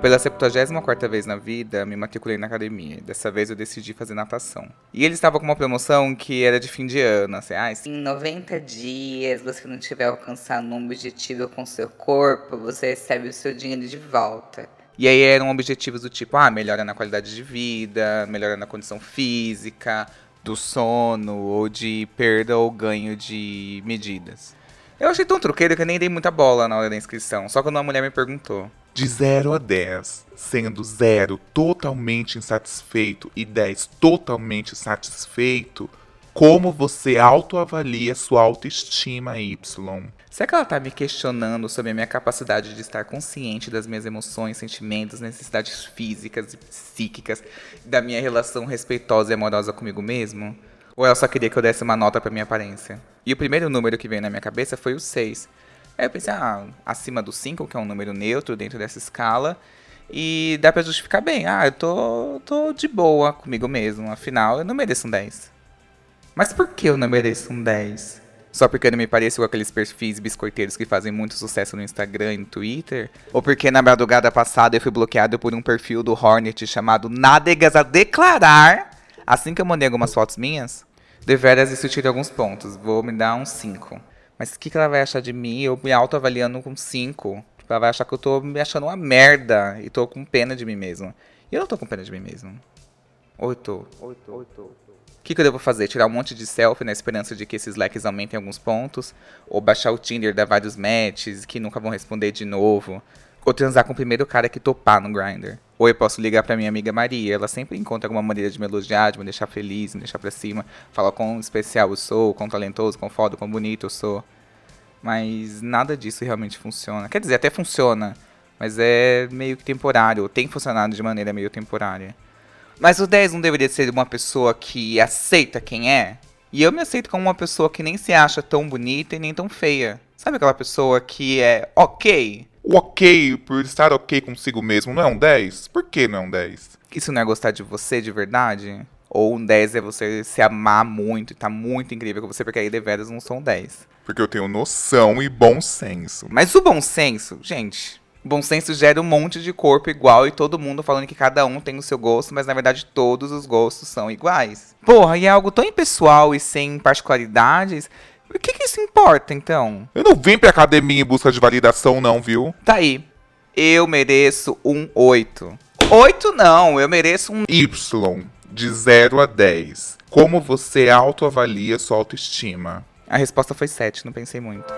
Pela 74 vez na vida, me matriculei na academia. Dessa vez eu decidi fazer natação. E ele estava com uma promoção que era de fim de ano, assim, ah, em 90 dias, você não tiver alcançado um objetivo com seu corpo, você recebe o seu dinheiro de volta. E aí eram objetivos do tipo, ah, melhora na qualidade de vida, melhora na condição física, do sono, ou de perda ou ganho de medidas. Eu achei tão truqueiro que eu nem dei muita bola na hora da inscrição, só quando uma mulher me perguntou. De 0 a 10, sendo 0 totalmente insatisfeito e 10 totalmente satisfeito, como você autoavalia sua autoestima, Y? Será que ela tá me questionando sobre a minha capacidade de estar consciente das minhas emoções, sentimentos, necessidades físicas e psíquicas, da minha relação respeitosa e amorosa comigo mesmo? Ou ela só queria que eu desse uma nota pra minha aparência? E o primeiro número que veio na minha cabeça foi o 6. Aí eu pensei, ah, acima do 5, que é um número neutro dentro dessa escala, e dá pra justificar bem. Ah, eu tô, tô de boa comigo mesmo, afinal eu não mereço um 10. Mas por que eu não mereço um 10? Só porque eu não me pareço com aqueles perfis biscoiteiros que fazem muito sucesso no Instagram e no Twitter? Ou porque na madrugada passada eu fui bloqueado por um perfil do Hornet chamado Nádegas a Declarar, assim que eu mandei algumas fotos minhas? Deveras isso tira alguns pontos, vou me dar uns 5. Mas o que, que ela vai achar de mim? Eu me autoavaliando com 5. Ela vai achar que eu tô me achando uma merda e tô com pena de mim mesmo. E eu não tô com pena de mim mesmo. Ou eu tô? O que, que eu devo fazer? Tirar um monte de selfie na esperança de que esses likes aumentem alguns pontos? Ou baixar o Tinder, dar vários matches que nunca vão responder de novo? Ou transar com o primeiro cara que topar no Grindr? Ou eu posso ligar pra minha amiga Maria, ela sempre encontra alguma maneira de me elogiar, de me deixar feliz, me deixar pra cima. Falar quão especial eu sou, quão talentoso, quão foda, quão bonito eu sou. Mas nada disso realmente funciona. Quer dizer, até funciona, mas é meio que temporário, tem funcionado de maneira meio temporária. Mas o 10 não deveria ser uma pessoa que aceita quem é? E eu me aceito como uma pessoa que nem se acha tão bonita e nem tão feia. Sabe aquela pessoa que é ok? O ok por estar ok consigo mesmo não é um 10? Por que não é um 10? Isso não é gostar de você de verdade? Ou um 10 é você se amar muito e tá muito incrível com você, porque aí deveras não são 10. Porque eu tenho noção e bom senso. Mas o bom senso, gente, Bom senso gera um monte de corpo igual e todo mundo falando que cada um tem o seu gosto, mas na verdade todos os gostos são iguais. Porra, e é algo tão impessoal e sem particularidades. O que, que isso importa, então? Eu não vim pra academia em busca de validação, não, viu? Tá aí. Eu mereço um 8. 8 não, eu mereço um Y, de 0 a 10. Como você autoavalia sua autoestima? A resposta foi 7, não pensei muito.